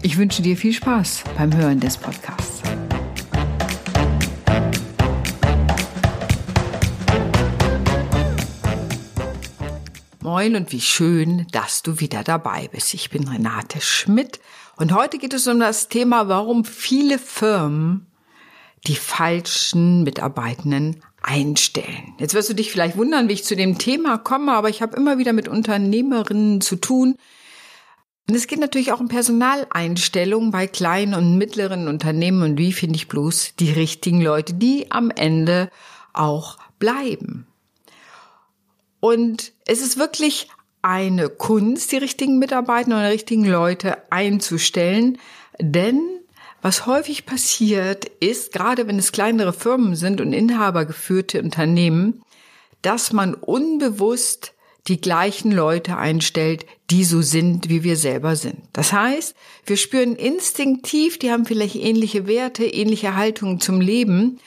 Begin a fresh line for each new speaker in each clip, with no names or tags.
Ich wünsche dir viel Spaß beim Hören des Podcasts. Moin und wie schön, dass du wieder dabei bist. Ich bin Renate Schmidt und heute geht es um das Thema, warum viele Firmen die falschen Mitarbeitenden einstellen. Jetzt wirst du dich vielleicht wundern, wie ich zu dem Thema komme, aber ich habe immer wieder mit Unternehmerinnen zu tun. Und es geht natürlich auch um Personaleinstellungen bei kleinen und mittleren Unternehmen und wie finde ich bloß die richtigen Leute, die am Ende auch bleiben. Und es ist wirklich eine Kunst, die richtigen Mitarbeiter und die richtigen Leute einzustellen. Denn was häufig passiert ist, gerade wenn es kleinere Firmen sind und inhabergeführte Unternehmen, dass man unbewusst die gleichen Leute einstellt, die so sind, wie wir selber sind. Das heißt, wir spüren instinktiv, die haben vielleicht ähnliche Werte, ähnliche Haltungen zum Leben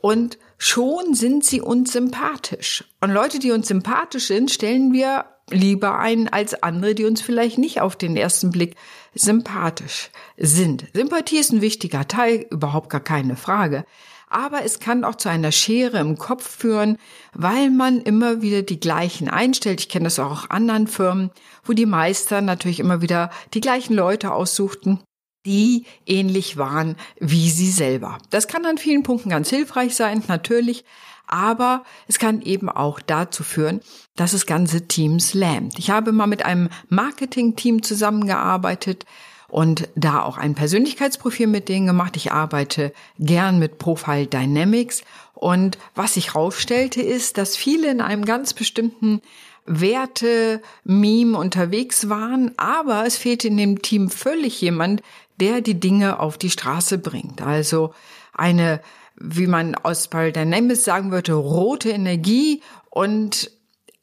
und schon sind sie uns sympathisch. Und Leute, die uns sympathisch sind, stellen wir lieber ein als andere, die uns vielleicht nicht auf den ersten Blick sympathisch sind. Sympathie ist ein wichtiger Teil, überhaupt gar keine Frage. Aber es kann auch zu einer Schere im Kopf führen, weil man immer wieder die gleichen einstellt. Ich kenne das auch aus anderen Firmen, wo die Meister natürlich immer wieder die gleichen Leute aussuchten die ähnlich waren wie sie selber. Das kann an vielen Punkten ganz hilfreich sein, natürlich, aber es kann eben auch dazu führen, dass das ganze Teams lähmt. Ich habe mal mit einem Marketing-Team zusammengearbeitet und da auch ein Persönlichkeitsprofil mit denen gemacht. Ich arbeite gern mit Profile Dynamics und was sich herausstellte ist, dass viele in einem ganz bestimmten Werte, Meme unterwegs waren, aber es fehlte in dem Team völlig jemand, der die Dinge auf die Straße bringt. Also eine, wie man aus Dynamics sagen würde, rote Energie und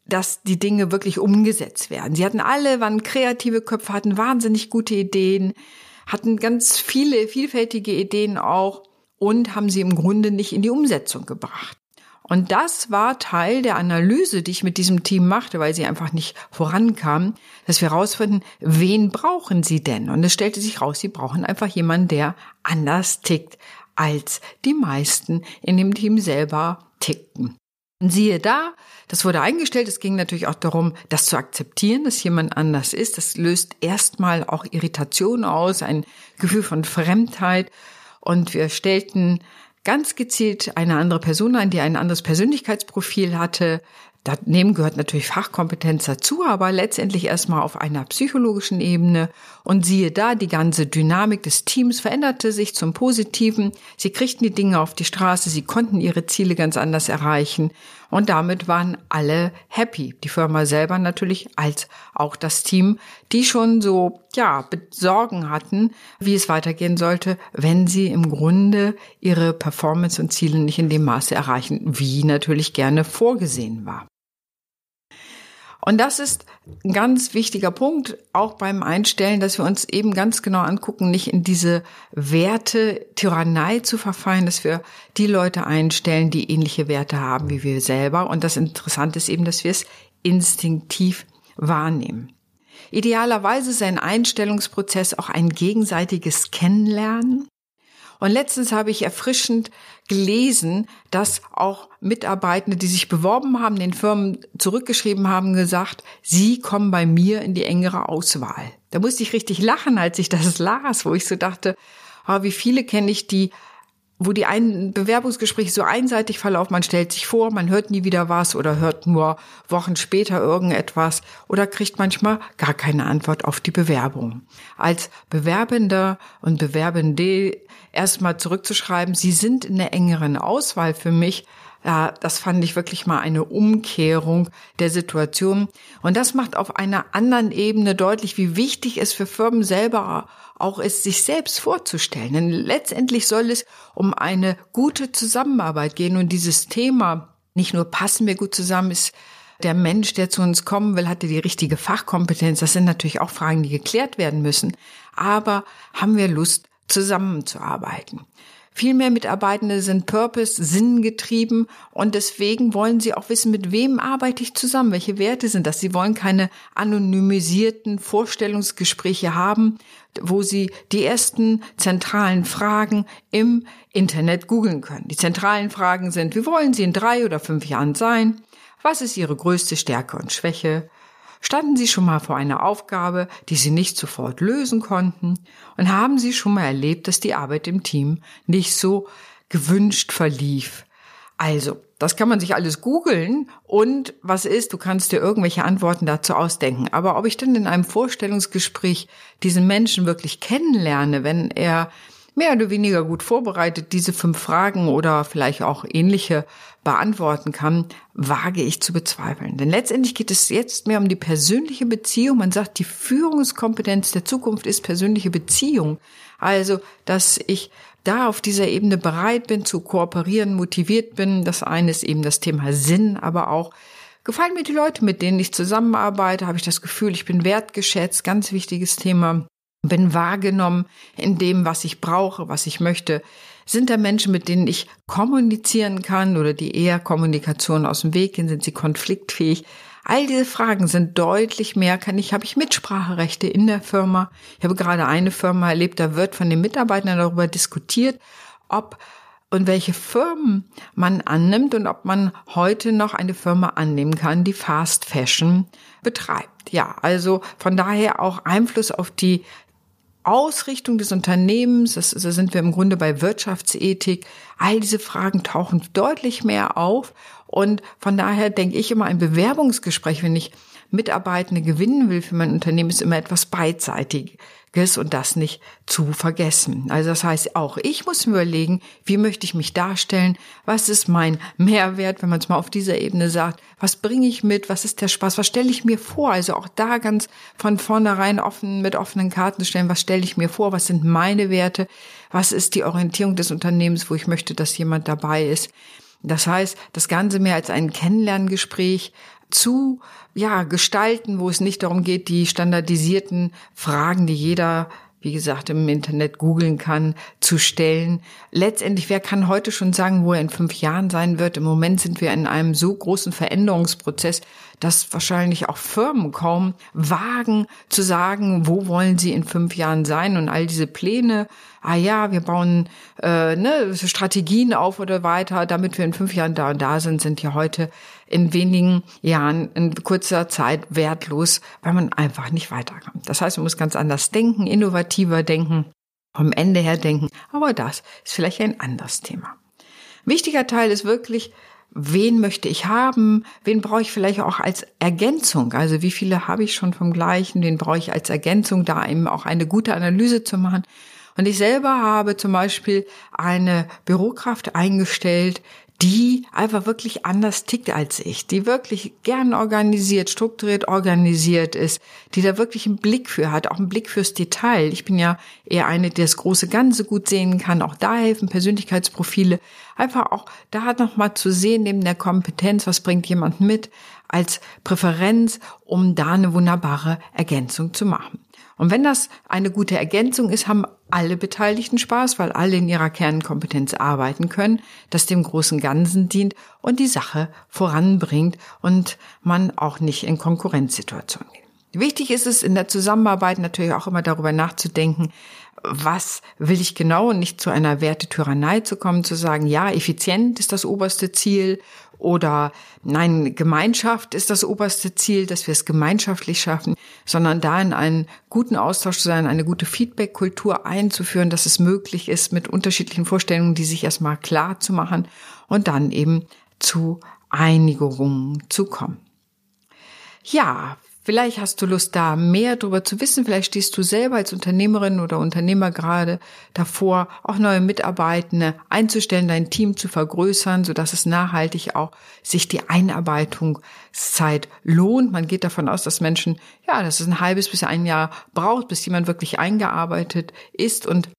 dass die Dinge wirklich umgesetzt werden. Sie hatten alle, waren kreative Köpfe, hatten wahnsinnig gute Ideen, hatten ganz viele vielfältige Ideen auch und haben sie im Grunde nicht in die Umsetzung gebracht. Und das war Teil der Analyse, die ich mit diesem Team machte, weil sie einfach nicht vorankamen, dass wir herausfinden, wen brauchen sie denn? Und es stellte sich raus, sie brauchen einfach jemanden, der anders tickt, als die meisten in dem Team selber tickten. Und siehe da, das wurde eingestellt. Es ging natürlich auch darum, das zu akzeptieren, dass jemand anders ist. Das löst erstmal auch Irritation aus, ein Gefühl von Fremdheit. Und wir stellten ganz gezielt eine andere Person ein, die ein anderes Persönlichkeitsprofil hatte. Daneben gehört natürlich Fachkompetenz dazu, aber letztendlich erstmal auf einer psychologischen Ebene. Und siehe da, die ganze Dynamik des Teams veränderte sich zum Positiven. Sie kriegten die Dinge auf die Straße, sie konnten ihre Ziele ganz anders erreichen. Und damit waren alle happy. Die Firma selber natürlich als auch das Team, die schon so, ja, Sorgen hatten, wie es weitergehen sollte, wenn sie im Grunde ihre Performance und Ziele nicht in dem Maße erreichen, wie natürlich gerne vorgesehen war. Und das ist ein ganz wichtiger Punkt, auch beim Einstellen, dass wir uns eben ganz genau angucken, nicht in diese Werte Tyrannei zu verfallen, dass wir die Leute einstellen, die ähnliche Werte haben wie wir selber. Und das Interessante ist eben, dass wir es instinktiv wahrnehmen. Idealerweise ist ein Einstellungsprozess auch ein gegenseitiges Kennenlernen und letztens habe ich erfrischend gelesen, dass auch Mitarbeitende, die sich beworben haben, den Firmen zurückgeschrieben haben, gesagt, sie kommen bei mir in die engere Auswahl. Da musste ich richtig lachen, als ich das las, wo ich so dachte, oh, wie viele kenne ich, die wo die ein Bewerbungsgespräche so einseitig verlaufen, man stellt sich vor, man hört nie wieder was oder hört nur Wochen später irgendetwas oder kriegt manchmal gar keine Antwort auf die Bewerbung. Als Bewerbender und Bewerbende erstmal zurückzuschreiben, sie sind in der engeren Auswahl für mich, Ja, das fand ich wirklich mal eine Umkehrung der Situation. Und das macht auf einer anderen Ebene deutlich, wie wichtig es für Firmen selber auch ist, sich selbst vorzustellen. Denn letztendlich soll es um eine gute Zusammenarbeit gehen und dieses Thema nicht nur passen wir gut zusammen, ist der Mensch, der zu uns kommen will, hatte die richtige Fachkompetenz. Das sind natürlich auch Fragen, die geklärt werden müssen. Aber haben wir Lust, zusammenzuarbeiten? Viel mehr Mitarbeitende sind Purpose, sinngetrieben und deswegen wollen sie auch wissen, mit wem arbeite ich zusammen, welche Werte sind das. Sie wollen keine anonymisierten Vorstellungsgespräche haben, wo sie die ersten zentralen Fragen im Internet googeln können. Die zentralen Fragen sind, wie wollen Sie in drei oder fünf Jahren sein? Was ist Ihre größte Stärke und Schwäche? Standen Sie schon mal vor einer Aufgabe, die Sie nicht sofort lösen konnten? Und haben Sie schon mal erlebt, dass die Arbeit im Team nicht so gewünscht verlief? Also, das kann man sich alles googeln und was ist, du kannst dir irgendwelche Antworten dazu ausdenken. Aber ob ich denn in einem Vorstellungsgespräch diesen Menschen wirklich kennenlerne, wenn er mehr oder weniger gut vorbereitet diese fünf Fragen oder vielleicht auch ähnliche beantworten kann, wage ich zu bezweifeln. Denn letztendlich geht es jetzt mehr um die persönliche Beziehung. Man sagt, die Führungskompetenz der Zukunft ist persönliche Beziehung. Also, dass ich da auf dieser Ebene bereit bin zu kooperieren, motiviert bin. Das eine ist eben das Thema Sinn, aber auch gefallen mir die Leute, mit denen ich zusammenarbeite, habe ich das Gefühl, ich bin wertgeschätzt, ganz wichtiges Thema bin wahrgenommen in dem, was ich brauche, was ich möchte. Sind da Menschen, mit denen ich kommunizieren kann oder die eher Kommunikation aus dem Weg gehen? Sind sie konfliktfähig? All diese Fragen sind deutlich mehr. Kann ich, habe ich Mitspracherechte in der Firma? Ich habe gerade eine Firma erlebt, da wird von den Mitarbeitern darüber diskutiert, ob und welche Firmen man annimmt und ob man heute noch eine Firma annehmen kann, die Fast Fashion betreibt. Ja, also von daher auch Einfluss auf die Ausrichtung des Unternehmens, das, da sind wir im Grunde bei Wirtschaftsethik, all diese Fragen tauchen deutlich mehr auf. Und von daher denke ich immer, ein Bewerbungsgespräch, wenn ich Mitarbeitende gewinnen will für mein Unternehmen, ist immer etwas beidseitig und das nicht zu vergessen. Also das heißt, auch ich muss mir überlegen, wie möchte ich mich darstellen? Was ist mein Mehrwert, wenn man es mal auf dieser Ebene sagt? Was bringe ich mit? Was ist der Spaß? Was stelle ich mir vor? Also auch da ganz von vornherein offen mit offenen Karten stellen. Was stelle ich mir vor? Was sind meine Werte? Was ist die Orientierung des Unternehmens, wo ich möchte, dass jemand dabei ist? Das heißt, das Ganze mehr als ein Kennenlerngespräch zu ja, gestalten, wo es nicht darum geht, die standardisierten Fragen, die jeder wie gesagt, im Internet googeln kann, zu stellen. Letztendlich, wer kann heute schon sagen, wo er in fünf Jahren sein wird? Im Moment sind wir in einem so großen Veränderungsprozess, dass wahrscheinlich auch Firmen kaum wagen zu sagen, wo wollen sie in fünf Jahren sein und all diese Pläne. Ah ja, wir bauen äh, ne, Strategien auf oder weiter, damit wir in fünf Jahren da und da sind, sind ja heute in wenigen Jahren, in kurzer Zeit wertlos, weil man einfach nicht weiterkommt. Das heißt, man muss ganz anders denken, innovativer denken, vom Ende her denken. Aber das ist vielleicht ein anderes Thema. Wichtiger Teil ist wirklich, wen möchte ich haben, wen brauche ich vielleicht auch als Ergänzung. Also wie viele habe ich schon vom gleichen, wen brauche ich als Ergänzung, da eben auch eine gute Analyse zu machen. Und ich selber habe zum Beispiel eine Bürokraft eingestellt, die einfach wirklich anders tickt als ich, die wirklich gern organisiert, strukturiert organisiert ist, die da wirklich einen Blick für hat, auch einen Blick fürs Detail. Ich bin ja eher eine, die das große Ganze gut sehen kann. Auch da helfen Persönlichkeitsprofile. Einfach auch da nochmal zu sehen, neben der Kompetenz, was bringt jemand mit, als Präferenz, um da eine wunderbare Ergänzung zu machen. Und wenn das eine gute Ergänzung ist, haben alle Beteiligten Spaß, weil alle in ihrer Kernkompetenz arbeiten können, das dem großen Ganzen dient und die Sache voranbringt und man auch nicht in Konkurrenzsituationen geht. Wichtig ist es in der Zusammenarbeit natürlich auch immer darüber nachzudenken, was will ich genau nicht zu einer Wertetyrannei zu kommen, zu sagen, ja, effizient ist das oberste Ziel oder nein, Gemeinschaft ist das oberste Ziel, dass wir es gemeinschaftlich schaffen, sondern da in einen guten Austausch zu sein, eine gute Feedback-Kultur einzuführen, dass es möglich ist, mit unterschiedlichen Vorstellungen, die sich erstmal klar zu machen und dann eben zu Einigungen zu kommen. Ja, Vielleicht hast du Lust, da mehr darüber zu wissen. Vielleicht stehst du selber als Unternehmerin oder Unternehmer gerade davor, auch neue Mitarbeitende einzustellen, dein Team zu vergrößern, sodass es nachhaltig auch sich die Einarbeitungszeit lohnt. Man geht davon aus, dass Menschen, ja, dass es ein halbes bis ein Jahr braucht, bis jemand wirklich eingearbeitet ist und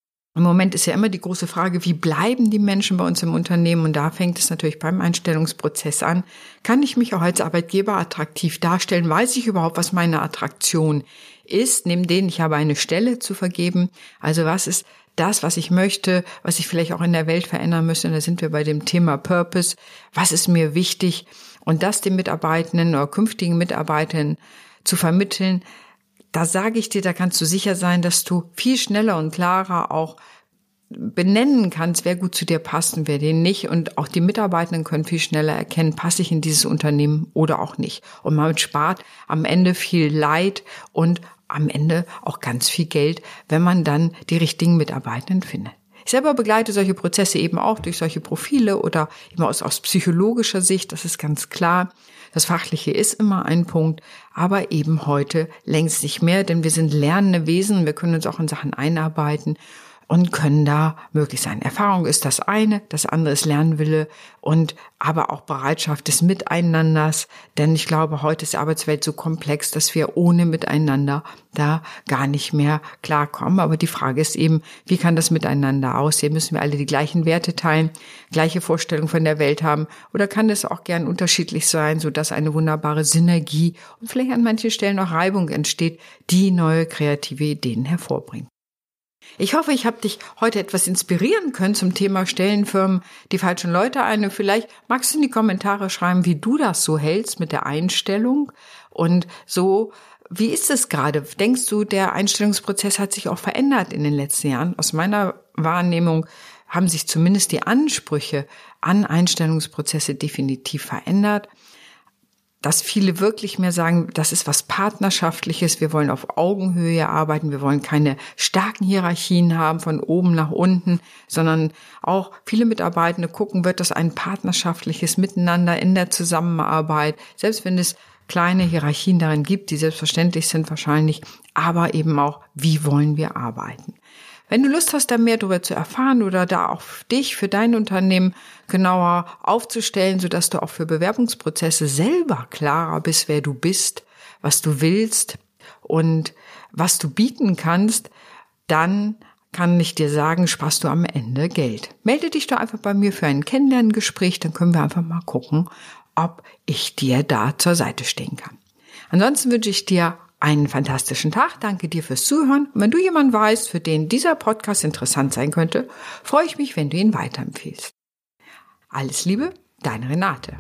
im Moment ist ja immer die große Frage, wie bleiben die Menschen bei uns im Unternehmen? Und da fängt es natürlich beim Einstellungsprozess an. Kann ich mich auch als Arbeitgeber attraktiv darstellen? Weiß ich überhaupt, was meine Attraktion ist, neben denen ich habe eine Stelle zu vergeben? Also was ist das, was ich möchte, was ich vielleicht auch in der Welt verändern müsste? Und da sind wir bei dem Thema Purpose. Was ist mir wichtig? Und das den Mitarbeitenden oder künftigen Mitarbeitern zu vermitteln, da sage ich dir, da kannst du sicher sein, dass du viel schneller und klarer auch benennen kannst, wer gut zu dir passt und wer den nicht. Und auch die Mitarbeitenden können viel schneller erkennen, passe ich in dieses Unternehmen oder auch nicht. Und man spart am Ende viel Leid und am Ende auch ganz viel Geld, wenn man dann die richtigen Mitarbeitenden findet. Ich selber begleite solche Prozesse eben auch durch solche Profile oder immer aus, aus psychologischer Sicht, das ist ganz klar. Das Fachliche ist immer ein Punkt, aber eben heute längst nicht mehr, denn wir sind lernende Wesen, wir können uns auch in Sachen einarbeiten und können da möglich sein. Erfahrung ist das eine, das andere ist Lernwille und aber auch Bereitschaft des Miteinanders, denn ich glaube, heute ist die Arbeitswelt so komplex, dass wir ohne Miteinander da gar nicht mehr klarkommen. Aber die Frage ist eben, wie kann das Miteinander aussehen? Müssen wir alle die gleichen Werte teilen, gleiche Vorstellungen von der Welt haben oder kann es auch gern unterschiedlich sein, so dass eine wunderbare Synergie und vielleicht an manchen Stellen auch Reibung entsteht, die neue kreative Ideen hervorbringt. Ich hoffe, ich habe dich heute etwas inspirieren können zum Thema Stellenfirmen die falschen Leute ein. Und vielleicht magst du in die Kommentare schreiben, wie du das so hältst mit der Einstellung und so. Wie ist es gerade? Denkst du, der Einstellungsprozess hat sich auch verändert in den letzten Jahren? Aus meiner Wahrnehmung haben sich zumindest die Ansprüche an Einstellungsprozesse definitiv verändert dass viele wirklich mehr sagen, das ist was Partnerschaftliches, wir wollen auf Augenhöhe arbeiten, wir wollen keine starken Hierarchien haben von oben nach unten, sondern auch viele Mitarbeitende gucken, wird das ein partnerschaftliches Miteinander in der Zusammenarbeit, selbst wenn es kleine Hierarchien darin gibt, die selbstverständlich sind wahrscheinlich, aber eben auch, wie wollen wir arbeiten. Wenn du Lust hast, da mehr darüber zu erfahren oder da auch dich für dein Unternehmen genauer aufzustellen, sodass du auch für Bewerbungsprozesse selber klarer bist, wer du bist, was du willst und was du bieten kannst, dann kann ich dir sagen, sparst du am Ende Geld. Melde dich doch einfach bei mir für ein Kennenlerngespräch, dann können wir einfach mal gucken, ob ich dir da zur Seite stehen kann. Ansonsten wünsche ich dir einen fantastischen Tag. Danke dir fürs Zuhören. Wenn du jemanden weißt, für den dieser Podcast interessant sein könnte, freue ich mich, wenn du ihn weiterempfiehlst. Alles Liebe, deine Renate.